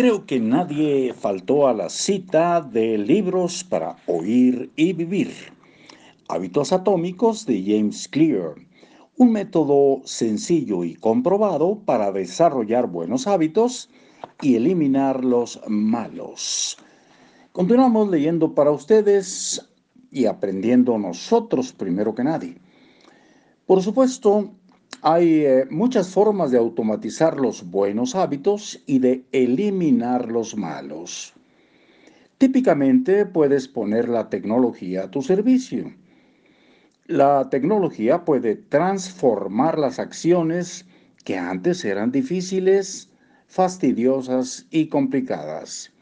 Creo que nadie faltó a la cita de libros para oír y vivir. Hábitos atómicos de James Clear. Un método sencillo y comprobado para desarrollar buenos hábitos y eliminar los malos. Continuamos leyendo para ustedes y aprendiendo nosotros primero que nadie. Por supuesto, hay eh, muchas formas de automatizar los buenos hábitos y de eliminar los malos. Típicamente puedes poner la tecnología a tu servicio. La tecnología puede transformar las acciones que antes eran difíciles, fastidiosas y complicadas,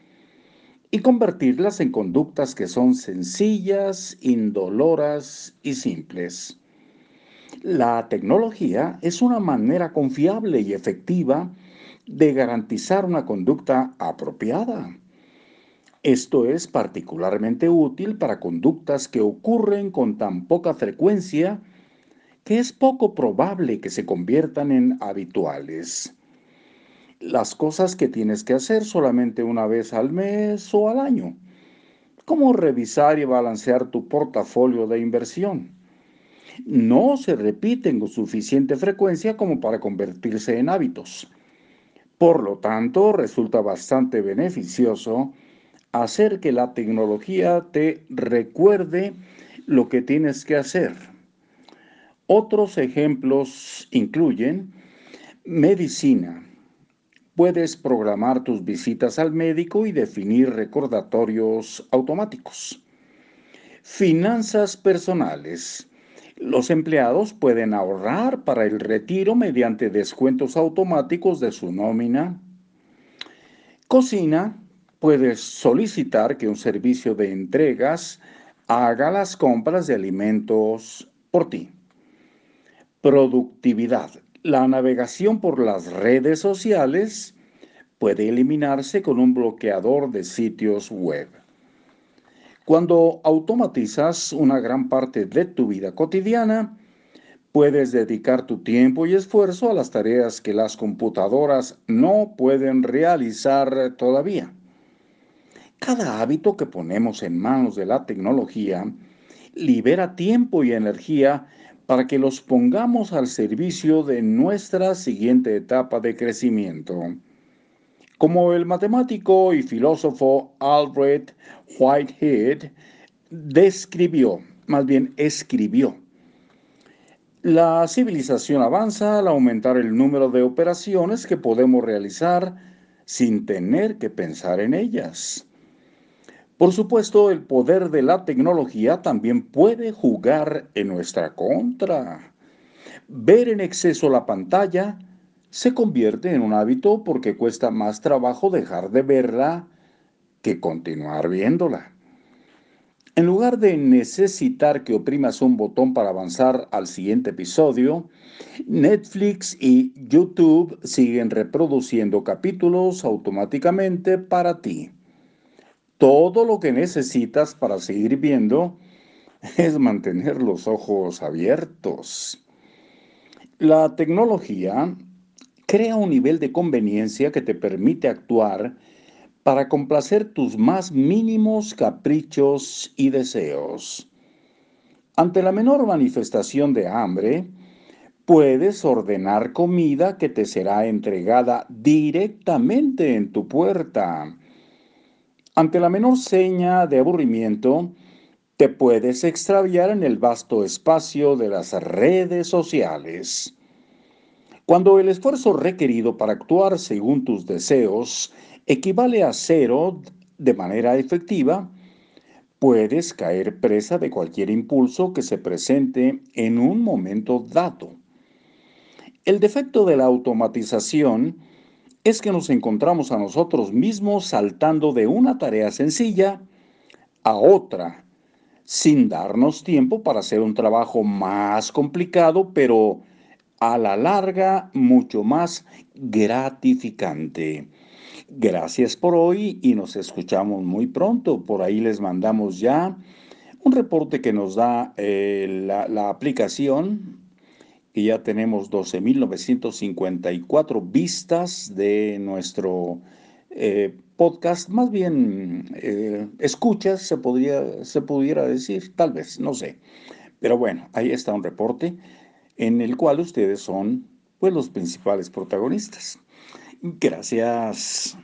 y convertirlas en conductas que son sencillas, indoloras y simples. La tecnología es una manera confiable y efectiva de garantizar una conducta apropiada. Esto es particularmente útil para conductas que ocurren con tan poca frecuencia que es poco probable que se conviertan en habituales. Las cosas que tienes que hacer solamente una vez al mes o al año, como revisar y balancear tu portafolio de inversión no se repiten con suficiente frecuencia como para convertirse en hábitos. Por lo tanto, resulta bastante beneficioso hacer que la tecnología te recuerde lo que tienes que hacer. Otros ejemplos incluyen medicina. Puedes programar tus visitas al médico y definir recordatorios automáticos. Finanzas personales. Los empleados pueden ahorrar para el retiro mediante descuentos automáticos de su nómina. Cocina, puedes solicitar que un servicio de entregas haga las compras de alimentos por ti. Productividad. La navegación por las redes sociales puede eliminarse con un bloqueador de sitios web. Cuando automatizas una gran parte de tu vida cotidiana, puedes dedicar tu tiempo y esfuerzo a las tareas que las computadoras no pueden realizar todavía. Cada hábito que ponemos en manos de la tecnología libera tiempo y energía para que los pongamos al servicio de nuestra siguiente etapa de crecimiento. Como el matemático y filósofo Albert Whitehead describió, más bien escribió, la civilización avanza al aumentar el número de operaciones que podemos realizar sin tener que pensar en ellas. Por supuesto, el poder de la tecnología también puede jugar en nuestra contra. Ver en exceso la pantalla se convierte en un hábito porque cuesta más trabajo dejar de verla que continuar viéndola. En lugar de necesitar que oprimas un botón para avanzar al siguiente episodio, Netflix y YouTube siguen reproduciendo capítulos automáticamente para ti. Todo lo que necesitas para seguir viendo es mantener los ojos abiertos. La tecnología crea un nivel de conveniencia que te permite actuar para complacer tus más mínimos caprichos y deseos. Ante la menor manifestación de hambre, puedes ordenar comida que te será entregada directamente en tu puerta. Ante la menor seña de aburrimiento, te puedes extraviar en el vasto espacio de las redes sociales. Cuando el esfuerzo requerido para actuar según tus deseos equivale a cero de manera efectiva, puedes caer presa de cualquier impulso que se presente en un momento dado. El defecto de la automatización es que nos encontramos a nosotros mismos saltando de una tarea sencilla a otra, sin darnos tiempo para hacer un trabajo más complicado, pero a la larga mucho más gratificante. Gracias por hoy y nos escuchamos muy pronto. Por ahí les mandamos ya un reporte que nos da eh, la, aplicación, que ya tenemos 12.954 vistas de nuestro eh, podcast, más bien eh, escuchas, se, podría, se pudiera decir, tal vez, no sé. Pero bueno, ahí está un reporte en el cual ustedes son pues los principales protagonistas. Gracias.